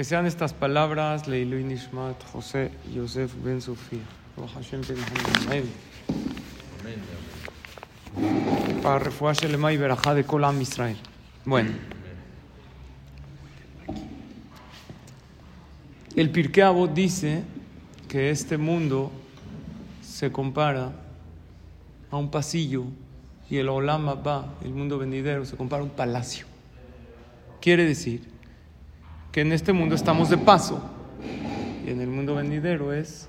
Que sean estas palabras, Leilu Nishmat, José Yosef Ben Sofía. Para refugiar Shelema y Berajá de Kolam Israel. Bueno. El Pirkei Avot dice que este mundo se compara a un pasillo y el Olam Abba, el mundo venidero, se compara a un palacio. Quiere decir que en este mundo estamos de paso y en el mundo venidero es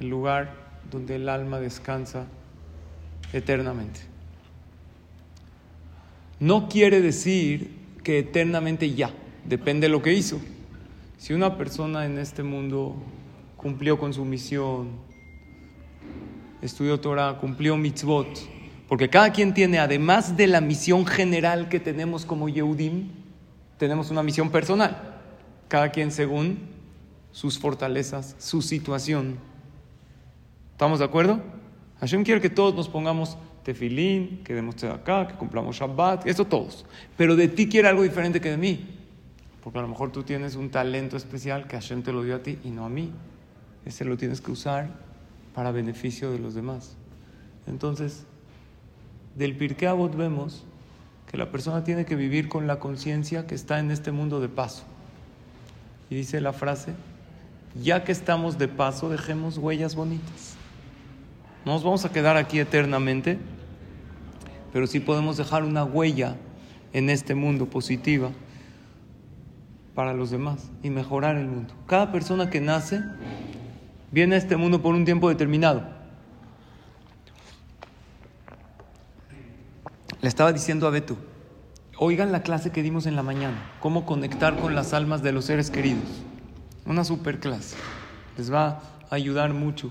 el lugar donde el alma descansa eternamente. No quiere decir que eternamente ya, depende de lo que hizo. Si una persona en este mundo cumplió con su misión, estudió Torah, cumplió mitzvot, porque cada quien tiene, además de la misión general que tenemos como Yehudim, tenemos una misión personal. Cada quien según sus fortalezas, su situación. ¿Estamos de acuerdo? Hashem quiere que todos nos pongamos tefilín, que demos acá, que cumplamos Shabbat, eso todos. Pero de ti quiere algo diferente que de mí. Porque a lo mejor tú tienes un talento especial que Hashem te lo dio a ti y no a mí. Ese lo tienes que usar para beneficio de los demás. Entonces, del Pirkei Avot vemos que la persona tiene que vivir con la conciencia que está en este mundo de paso. Y dice la frase, ya que estamos de paso, dejemos huellas bonitas. No nos vamos a quedar aquí eternamente, pero sí podemos dejar una huella en este mundo positiva para los demás y mejorar el mundo. Cada persona que nace viene a este mundo por un tiempo determinado. Le estaba diciendo a Beto, oigan la clase que dimos en la mañana, cómo conectar con las almas de los seres queridos. Una super clase. Les va a ayudar mucho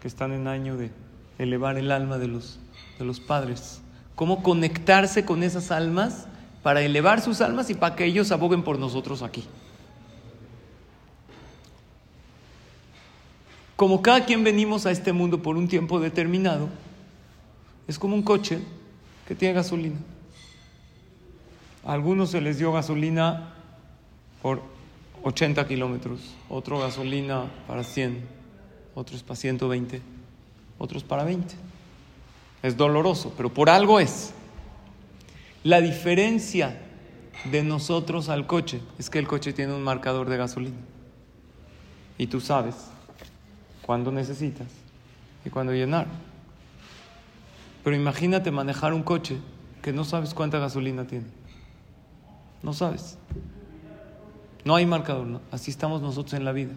que están en año de elevar el alma de los, de los padres. Cómo conectarse con esas almas para elevar sus almas y para que ellos aboguen por nosotros aquí. Como cada quien venimos a este mundo por un tiempo determinado, es como un coche que tiene gasolina. A algunos se les dio gasolina por 80 kilómetros, otro gasolina para 100, otros para 120, otros para 20. Es doloroso, pero por algo es. La diferencia de nosotros al coche es que el coche tiene un marcador de gasolina. Y tú sabes cuándo necesitas y cuándo llenar. Pero imagínate manejar un coche que no sabes cuánta gasolina tiene. No sabes. No hay marcador, así estamos nosotros en la vida.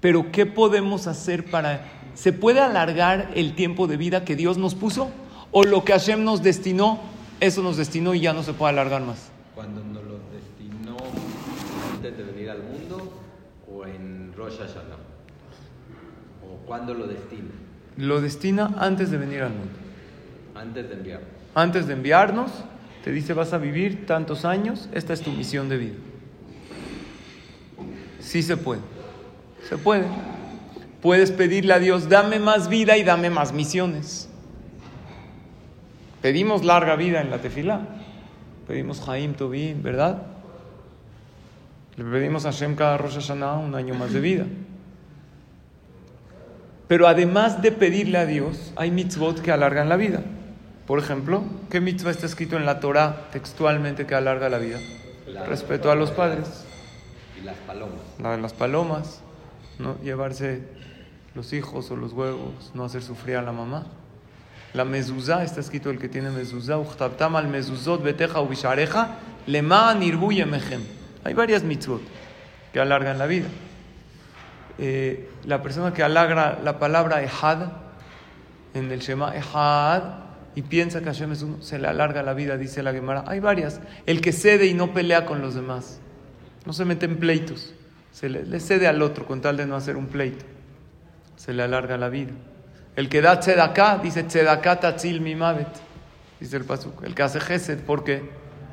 Pero ¿qué podemos hacer para... ¿Se puede alargar el tiempo de vida que Dios nos puso? ¿O lo que Hashem nos destinó, eso nos destinó y ya no se puede alargar más? Cuando nos lo destinó antes de venir al mundo o en Rosh Hashanah. ¿O cuándo lo destina? Lo destina antes de venir al mundo. Antes de enviar. Antes de enviarnos, te dice vas a vivir tantos años, esta es tu misión de vida. Sí se puede. Se puede. Puedes pedirle a Dios, dame más vida y dame más misiones. Pedimos larga vida en la tefilá. Pedimos Jaim Tobin, ¿verdad? Le pedimos a Hashem cada Rosh Hashanah un año más de vida. Pero además de pedirle a Dios, hay mitzvot que alargan la vida. Por ejemplo, ¿qué mitzvah está escrito en la Torah textualmente que alarga la vida? La- Respeto a los padres. Y las palomas. La de las palomas, no llevarse los hijos o los huevos, no hacer sufrir a la mamá. La mezuzá, está escrito el que tiene mezuzá, al mezuzot beteja ubishareja, yemechem. Hay varias mitzvot que alargan la vida. Eh, la persona que alarga la palabra ehad en el Shema ehad y piensa que Hashem es uno, se le alarga la vida, dice la Gemara. Hay varias. El que cede y no pelea con los demás. No se mete en pleitos. Se le, cede al otro con tal de no hacer un pleito. Se le alarga la vida. El que da tzedaká, dice tzedaká tatzil mi mavet. Dice el pasuk. El que hace gesed, ¿por qué?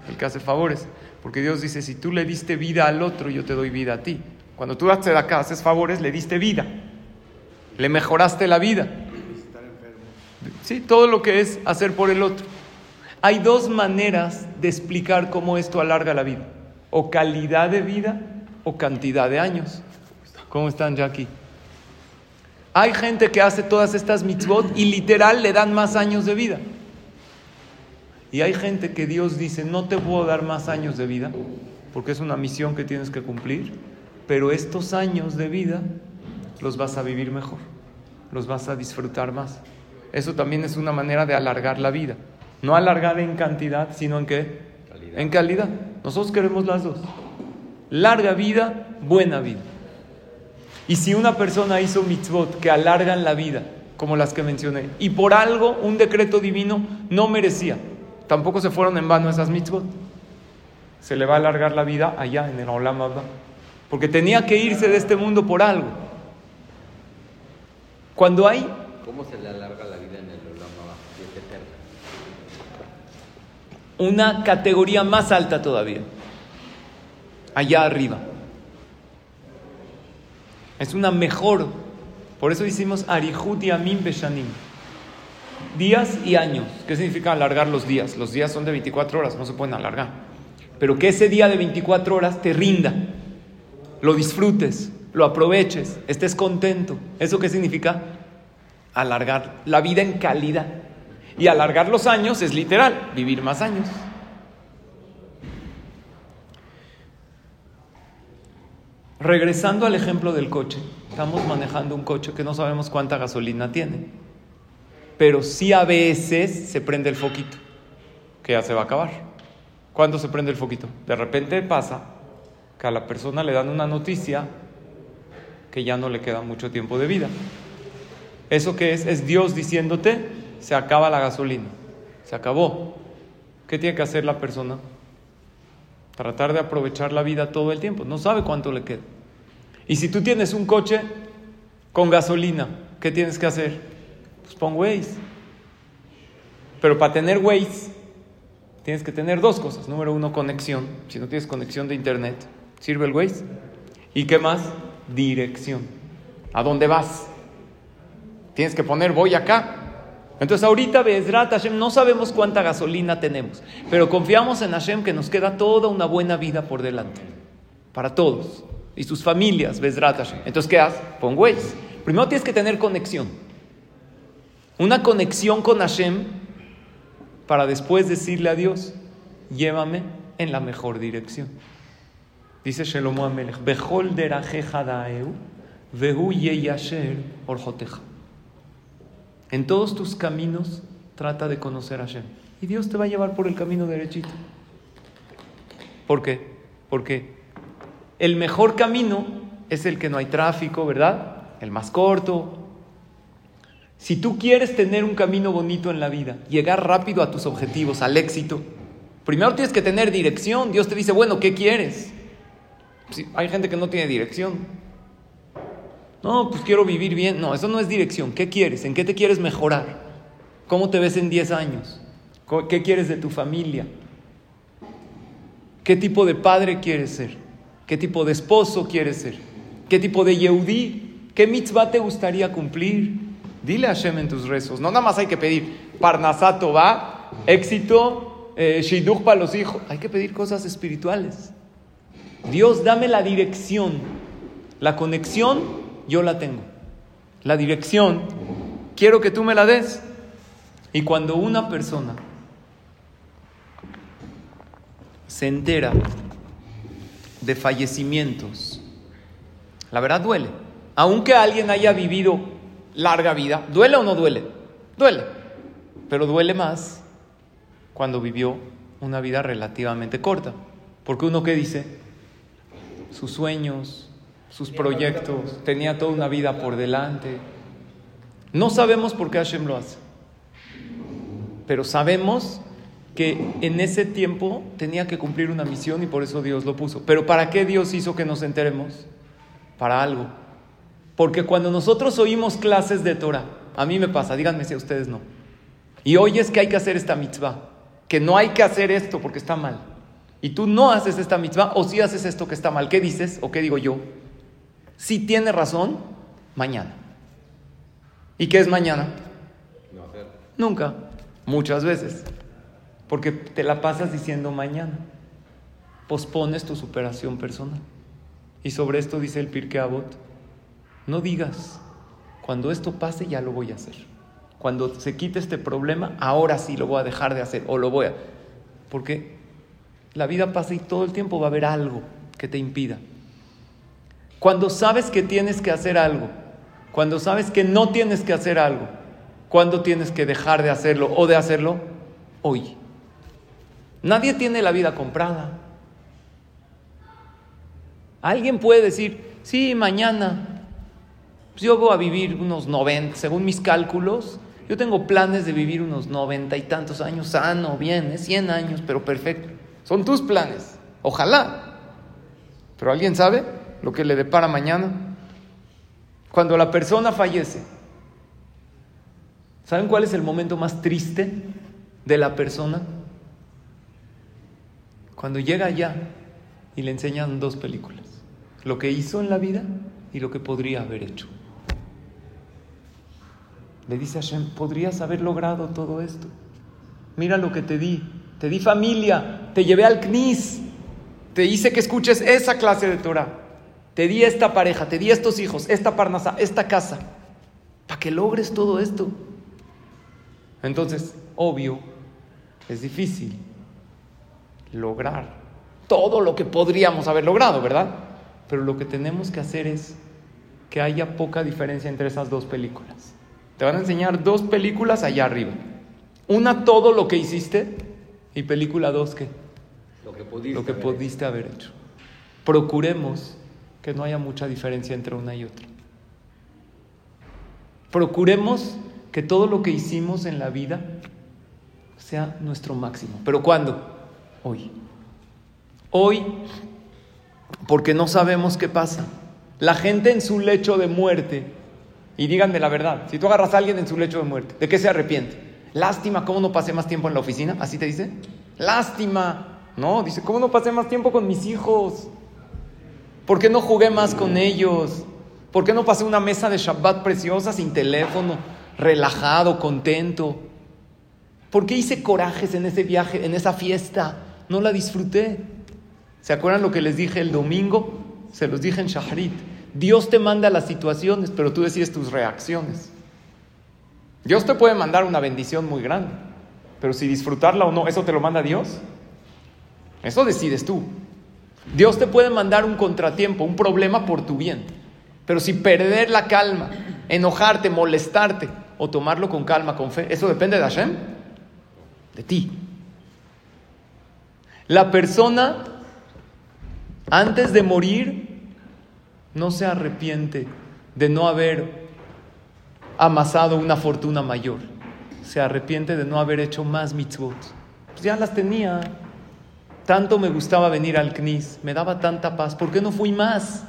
El que hace favores. Porque Dios dice, si tú le diste vida al otro, yo te doy vida a ti. Cuando tú das tzedaká, haces favores, le diste vida. Le mejoraste la vida. Sí, todo lo que es hacer por el otro. Hay dos maneras de explicar cómo esto alarga la vida. o calidad de vida o cantidad de años. ¿Cómo están, Jackie? Hay gente que hace todas estas mitzvot y literal le dan más años de vida. Y hay gente que Dios dice, no te puedo dar más años de vida, porque es una misión que tienes que cumplir, pero estos años de vida los vas a vivir mejor, los vas a disfrutar más. Eso también es una manera de alargar la vida. No alargar en cantidad, sino en qué? En calidad. Nosotros queremos las dos. Larga vida, buena vida. Y si una persona hizo mitzvot que alargan la vida, como las que mencioné, y por algo un decreto divino no merecía, tampoco se fueron en vano esas mitzvot. Se le va a alargar la vida allá en el Olam Abba. Porque tenía que irse de este mundo por algo. Cuando hay. ¿Cómo se le alarga la vida en el Olam? Una categoría más alta todavía. Allá arriba. Es una mejor. Por eso decimos Arihut y Amin Beshanim. Días y años. ¿Qué significa alargar los días? Los días son de 24 horas, no se pueden alargar. Pero que ese día de 24 horas te rinda, lo disfrutes, lo aproveches, estés contento. ¿Eso qué significa? Alargar la vida en calidad. Y alargar los años es literal, vivir más años. Regresando al ejemplo del coche, estamos manejando un coche que no sabemos cuánta gasolina tiene, pero sí a veces se prende el foquito, que ya se va a acabar. ¿Cuándo se prende el foquito? De repente pasa a la persona le dan una noticia que ya no le queda mucho tiempo de vida. ¿Eso qué es? Es Dios diciéndote, se acaba la gasolina, se acabó. ¿Qué tiene que hacer la persona? Tratar de aprovechar la vida todo el tiempo. No sabe cuánto le queda. Y si tú tienes un coche con gasolina, ¿qué tienes que hacer? Pues pon Waze. Pero para tener Waze, tienes que tener dos cosas. Número uno, conexión. Si no tienes conexión de internet, ¿sirve el Waze? ¿Y qué más? Dirección. ¿A dónde vas? Tienes que poner voy acá. Entonces ahorita Bezrat Hashem no sabemos cuánta gasolina tenemos, pero confiamos en Hashem que nos queda toda una buena vida por delante, para todos y sus familias, Bezrat Hashem. Entonces, ¿qué haces? Pon Waze. Primero tienes que tener conexión, una conexión con Hashem para después decirle a Dios, llévame en la mejor dirección. Dice Shelomo Amelech, daeu, vehu. En todos tus caminos trata de conocer a Hashem. Y Dios te va a llevar por el camino derechito. ¿Por qué? Porque el mejor camino es el que no hay tráfico, ¿verdad? El más corto. Si tú quieres tener un camino bonito en la vida, llegar rápido a tus objetivos, al éxito, primero tienes que tener dirección. Dios te dice, bueno, ¿qué quieres? Hay gente que no tiene dirección. No, pues quiero vivir bien. No, eso no es dirección. ¿Qué quieres? ¿En qué te quieres mejorar? ¿Cómo te ves en 10 años? ¿Qué quieres de tu familia? ¿Qué tipo de padre quieres ser? ¿Qué tipo de esposo quieres ser? ¿Qué tipo de Yehudí? ¿Qué mitzvah te gustaría cumplir? Dile a Hashem en tus rezos. No nada más hay que pedir Parnasato va, éxito, eh, Shidduch para los hijos. Hay que pedir cosas espirituales. Dios, dame la dirección. La conexión, yo la tengo. La dirección, quiero que tú me la des. Y cuando una persona se entera de fallecimientos, la verdad duele. Aunque alguien haya vivido larga vida, ¿duele o no duele? Duele. Pero duele más cuando vivió una vida relativamente corta. Porque uno que dice, sus sueños, sus proyectos, tenía toda una vida por delante. No sabemos por qué Hashem lo hace, pero sabemos que en ese tiempo tenía que cumplir una misión y por eso Dios lo puso. Pero ¿para qué Dios hizo que nos enteremos? Para algo. Porque cuando nosotros oímos clases de Torah, a mí me pasa, díganme si a ustedes no. Y oyes que hay que hacer esta mitzvah, que no hay que hacer esto porque está mal. Y tú no haces esta mitzvah o si haces esto que está mal. ¿Qué dices o qué digo yo? Si tiene razón, mañana. ¿Y qué es mañana? Nunca, muchas veces porque te la pasas diciendo mañana. pospones tu superación personal. Y sobre esto dice el Pirkei Avot, no digas, cuando esto pase ya lo voy a hacer. Cuando se quite este problema, ahora sí lo voy a dejar de hacer o lo voy a... Porque la vida pasa y todo el tiempo va a haber algo que te impida. Cuando sabes que tienes que hacer algo, cuando sabes que no tienes que hacer algo, cuando tienes que dejar de hacerlo o de hacerlo, hoy. Nadie tiene la vida comprada. Alguien puede decir, sí, mañana, pues yo voy a vivir unos 90, según mis cálculos, yo tengo planes de vivir unos 90 y tantos años sano, bien, 100 años, pero perfecto. Son tus planes, ojalá. Pero ¿alguien sabe lo que le depara mañana? Cuando la persona fallece, ¿saben cuál es el momento más triste de la persona? Cuando llega allá y le enseñan dos películas, lo que hizo en la vida y lo que podría haber hecho. Le dice a Hashem, podrías haber logrado todo esto. Mira lo que te di. Te di familia, te llevé al CNIS, te hice que escuches esa clase de Torah. Te di esta pareja, te di estos hijos, esta parnasa, esta casa, para que logres todo esto. Entonces, obvio, es difícil lograr todo lo que podríamos haber logrado, ¿verdad? Pero lo que tenemos que hacer es que haya poca diferencia entre esas dos películas. Te van a enseñar dos películas allá arriba. Una, todo lo que hiciste, y película dos, que pudiste, Lo que pudiste haber hecho. Procuremos que no haya mucha diferencia entre una y otra. Procuremos que todo lo que hicimos en la vida sea nuestro máximo. ¿Pero cuándo? Hoy. Hoy, porque no sabemos qué pasa. La gente en su lecho de muerte, y díganme la verdad, si tú agarras a alguien en su lecho de muerte, ¿de qué se arrepiente? Lástima, ¿cómo no pasé más tiempo en la oficina? ¿Así te dice? Lástima. No, dice, ¿cómo no pasé más tiempo con mis hijos? ¿Por qué no jugué más con ellos? ¿Por qué no pasé una mesa de Shabbat preciosa sin teléfono, relajado, contento? ¿Por qué hice corajes en ese viaje, en esa fiesta? No la disfruté. ¿Se acuerdan lo que les dije el domingo? Se los dije en Shahrit. Dios te manda las situaciones, pero tú decides tus reacciones. Dios te puede mandar una bendición muy grande, pero si disfrutarla o no, ¿eso te lo manda Dios? Eso decides tú. Dios te puede mandar un contratiempo, un problema por tu bien, pero si perder la calma, enojarte, molestarte o tomarlo con calma, con fe, ¿eso depende de Hashem? De ti. La persona, antes de morir, no se arrepiente de no haber amasado una fortuna mayor. Se arrepiente de no haber hecho más mitzvot. Pues ya las tenía. Tanto me gustaba venir al CNIS, me daba tanta paz. ¿Por qué no fui más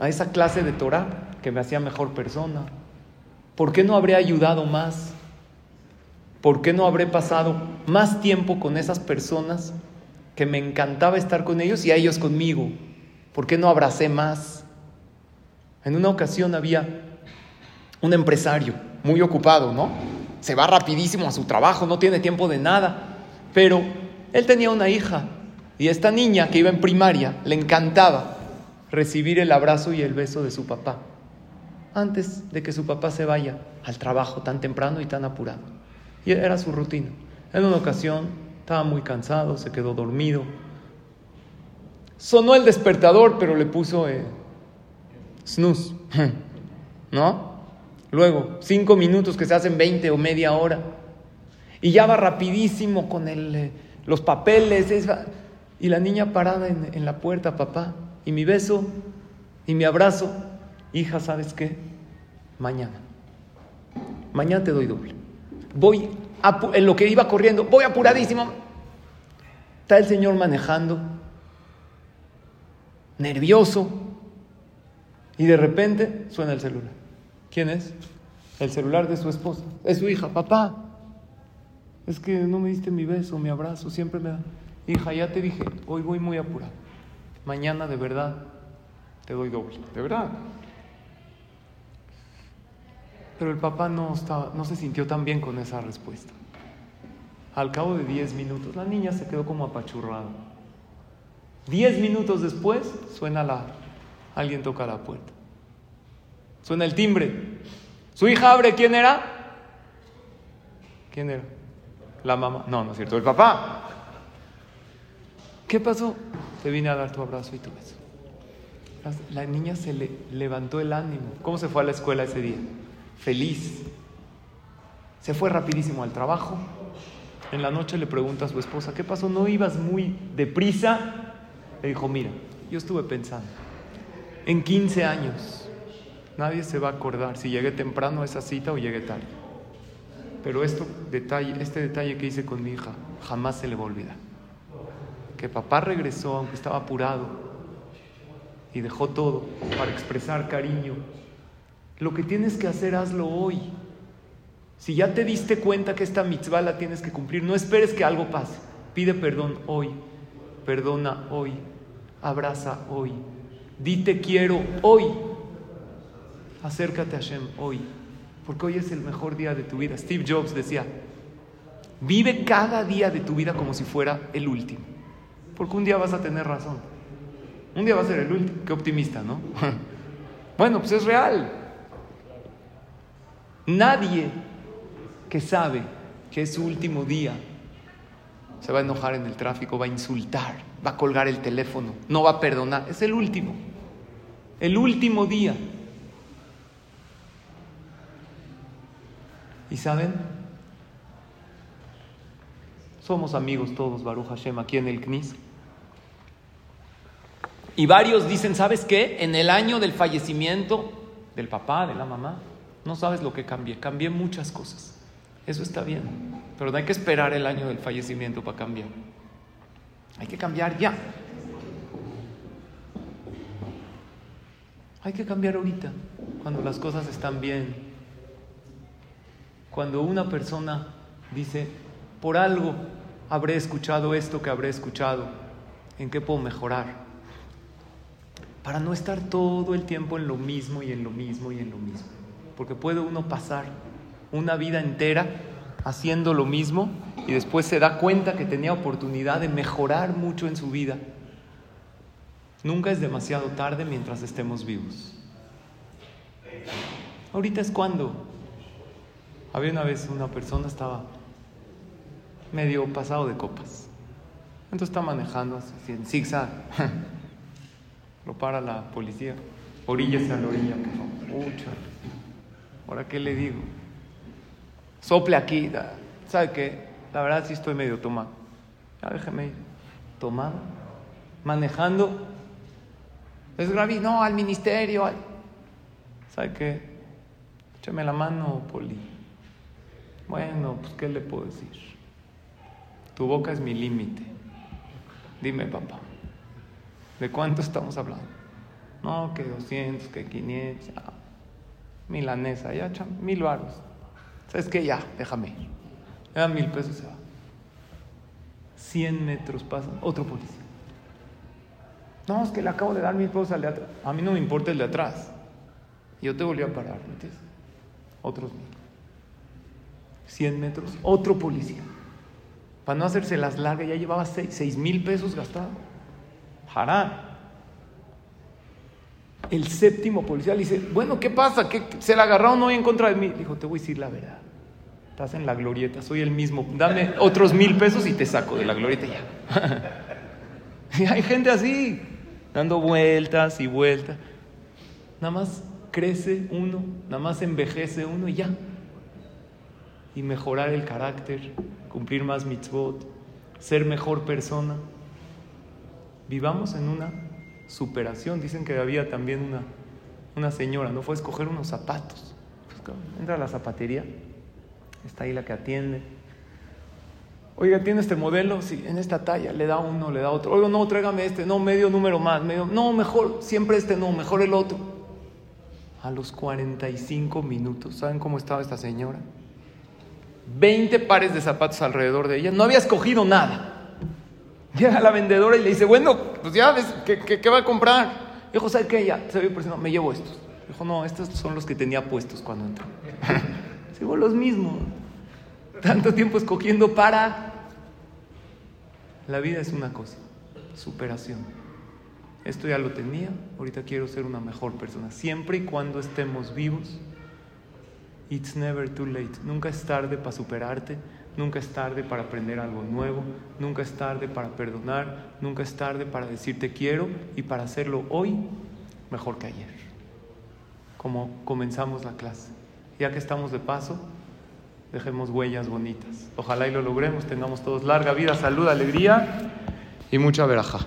a esa clase de Torah que me hacía mejor persona? ¿Por qué no habré ayudado más? ¿Por qué no habré pasado más tiempo con esas personas que me encantaba estar con ellos y a ellos conmigo? ¿Por qué no abracé más? En una ocasión había un empresario muy ocupado, ¿no? Se va rapidísimo a su trabajo, no tiene tiempo de nada, pero él tenía una hija y esta niña que iba en primaria le encantaba recibir el abrazo y el beso de su papá antes de que su papá se vaya al trabajo tan temprano y tan apurado. Y era su rutina. En una ocasión estaba muy cansado, se quedó dormido. Sonó el despertador, pero le puso eh, snooze, ¿no? Luego, cinco minutos que se hacen 20 o media hora. Y ya va rapidísimo con el, eh, los papeles. es- y la niña parada en, en la puerta, papá. Y mi beso y mi abrazo. Hija, ¿sabes qué? Mañana. Mañana te doy doble. Voy, en lo que iba corriendo, voy apuradísimo. Está el señor manejando, nervioso. Y de repente suena el celular. ¿Quién es? El celular de su esposa. Es su hija. Papá, es que no me diste mi beso, mi abrazo, siempre me da. Hija, ya te dije, hoy voy muy apurado. Mañana de verdad te doy doble. De verdad. Pero el papá no, estaba, no se sintió tan bien con esa respuesta. Al cabo de 10 minutos, la niña se quedó como apachurrada. Diez minutos después suena la... Alguien toca la puerta. Suena el timbre. Su hija abre, ¿quién era? ¿Quién era? La mamá. No, no es cierto, el papá. ¿Qué pasó? Te vine a dar tu abrazo y tu beso. La niña se le levantó el ánimo. ¿Cómo se fue a la escuela ese día? Feliz. Se fue rapidísimo al trabajo. En la noche le pregunta a su esposa, ¿qué pasó? ¿No ibas muy deprisa? Le dijo, mira, yo estuve pensando, en 15 años nadie se va a acordar si llegué temprano a esa cita o llegué tarde. Pero esto, detalle, este detalle que hice con mi hija jamás se le va a olvidar. Que papá regresó aunque estaba apurado y dejó todo para expresar cariño. Lo que tienes que hacer, hazlo hoy. Si ya te diste cuenta que esta mitzvah la tienes que cumplir, no esperes que algo pase. Pide perdón hoy, perdona hoy, abraza hoy, dite quiero hoy. Acércate a Hashem hoy, porque hoy es el mejor día de tu vida. Steve Jobs decía, vive cada día de tu vida como si fuera el último, porque un día vas a tener razón. Un día va a ser el último. Qué optimista, ¿no? bueno, pues es real. Nadie que sabe que es su último día, se va a enojar en el tráfico, va a insultar, va a colgar el teléfono, no va a perdonar. Es el último, el último día. ¿Y saben? Somos amigos todos, Baruch Hashem, aquí en el CNIS. Y varios dicen, ¿sabes qué? En el año del fallecimiento del papá, de la mamá, no sabes lo que cambié, cambié muchas cosas. Eso está bien, pero no hay que esperar el año del fallecimiento para cambiar. Hay que cambiar ya. Hay que cambiar ahorita, cuando las cosas están bien. Cuando una persona dice, por algo habré escuchado esto que habré escuchado, ¿en qué puedo mejorar? Para no estar todo el tiempo en lo mismo y en lo mismo y en lo mismo. Porque puede uno pasar una vida entera haciendo lo mismo y después se da cuenta que tenía oportunidad de mejorar mucho en su vida. Nunca es demasiado tarde mientras estemos vivos. Ahorita es cuando. Había una vez una persona estaba medio pasado de copas. Entonces está manejando así en zigzag. Lo para la policía. Oríllese a la orilla, por favor. ¿Ahora qué le digo? sople aquí. ¿Sabe qué? La verdad sí estoy medio tomado. Ya déjeme ir. Tomado. Manejando. Es grave. No, al ministerio. ¿Sabe qué? Échame la mano, Poli. Bueno, pues ¿qué le puedo decir? Tu boca es mi límite. Dime, papá. ¿De cuánto estamos hablando? No, que 200, que 500. milanesa, ya, mil varos. ¿Sabes qué? Ya, déjame ir. Me dan mil pesos se va. 100 metros pasan, otro policía. No, es que le acabo de dar mil pesos al de atrás. A mí no me importa el de atrás. Yo te volví a parar, entiendes? Otros mil. 100 metros, otro policía. Para no hacerse las largas, ya llevaba 6 mil pesos gastados. Harán. El séptimo policía le dice, bueno, ¿qué pasa? ¿Qué, ¿Se la agarraron hoy en contra de mí? Dijo, te voy a decir la verdad. Estás en la glorieta, soy el mismo. Dame otros mil pesos y te saco de la glorieta ya. y hay gente así, dando vueltas y vueltas. Nada más crece uno, nada más envejece uno y ya. Y mejorar el carácter, cumplir más mitzvot, ser mejor persona. Vivamos en una superación. Dicen que había también una, una señora, no fue a escoger unos zapatos. Pues, entra a la zapatería está ahí la que atiende. Oiga, ¿tiene este modelo? Sí, en esta talla, le da uno, le da otro. Oiga, no, tráigame este, no, medio número más, medio, no, mejor, siempre este, no, mejor el otro. A los 45 minutos, ¿saben cómo estaba esta señora? 20 pares de zapatos alrededor de ella, no había escogido nada. Llega la vendedora y le dice, bueno, pues ya ves, ¿qué, va a comprar? Dijo, ¿sabe qué? Ya, se ve me llevo estos. Dijo, no, estos son los que tenía puestos cuando entró. Sigo los mismos. Tanto tiempo escogiendo para... La vida es una cosa. superación. Esto ya lo tenía, ahorita quiero ser una mejor persona. Siempre y cuando estemos vivos, it's never too late. Nunca es tarde para superarte, nunca es tarde para aprender algo nuevo, nunca es tarde para perdonar, nunca es tarde para decirte quiero y para hacerlo hoy mejor que ayer. Como comenzamos la clase. Ya que estamos de paso, dejemos huellas bonitas. Ojalá y lo logremos, tengamos todos larga vida, salud, alegría y mucha veraja.